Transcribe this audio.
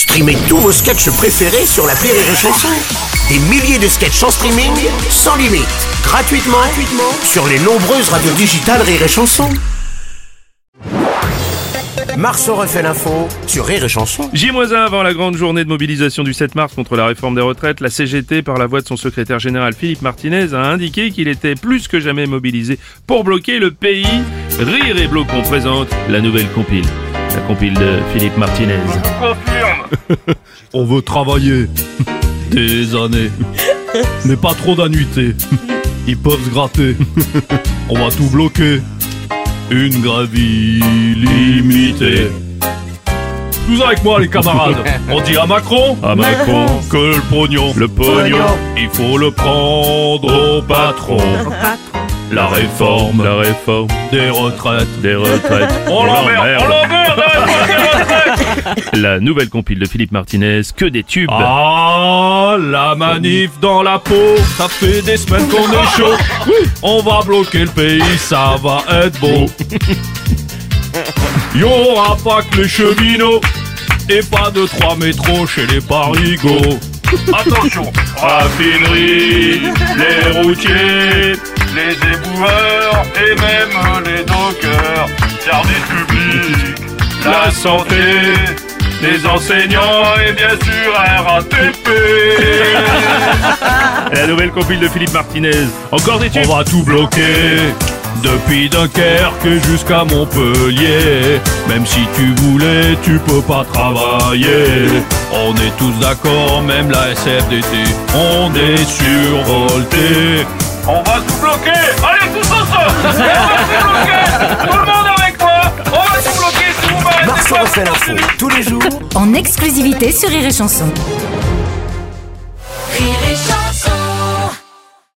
Streamez tous vos sketchs préférés sur la Rire et Chanson. Des milliers de sketchs en streaming, sans limite, gratuitement, gratuitement sur les nombreuses radios digitales Rire et Chanson. Marceau refait l'info sur Rire et Chanson. J-1 avant la grande journée de mobilisation du 7 mars contre la réforme des retraites, la CGT, par la voix de son secrétaire général Philippe Martinez, a indiqué qu'il était plus que jamais mobilisé pour bloquer le pays. Rire et Blocon présente la nouvelle compile. La compile de Philippe Martinez. On veut travailler des années, mais pas trop d'annuités. Ils peuvent se gratter. On va tout bloquer. Une gravie limitée. Tous avec moi les camarades. On dit à Macron, À Macron. que le pognon, Le pognon. il faut le prendre au patron. La réforme La réforme des retraites. des retraites. On l'emmerde, on l'emmerde, la nouvelle compile de Philippe Martinez, que des tubes. Ah, la manif dans la peau, ça fait des semaines qu'on est chaud. On va bloquer le pays, ça va être beau. Y aura pas que les cheminots et pas de trois métros chez les parigots. Attention, raffinerie, les routiers, les éboueurs et même les dockers, service public, la santé, les enseignants et bien sûr RATP. La nouvelle compile de Philippe Martinez. Encore des tubes. On va tout bloquer. Depuis Dunkerque jusqu'à Montpellier Même si tu voulais, tu peux pas travailler. On est tous d'accord, même la SFDT On est survolté. On va tout bloquer. Allez tous ensemble. On va tout bloquer. Tout le monde avec moi On va tout bloquer si vous m'arrêtez Marceau refait l'info tous les jours. En exclusivité sur Rire et Chanson.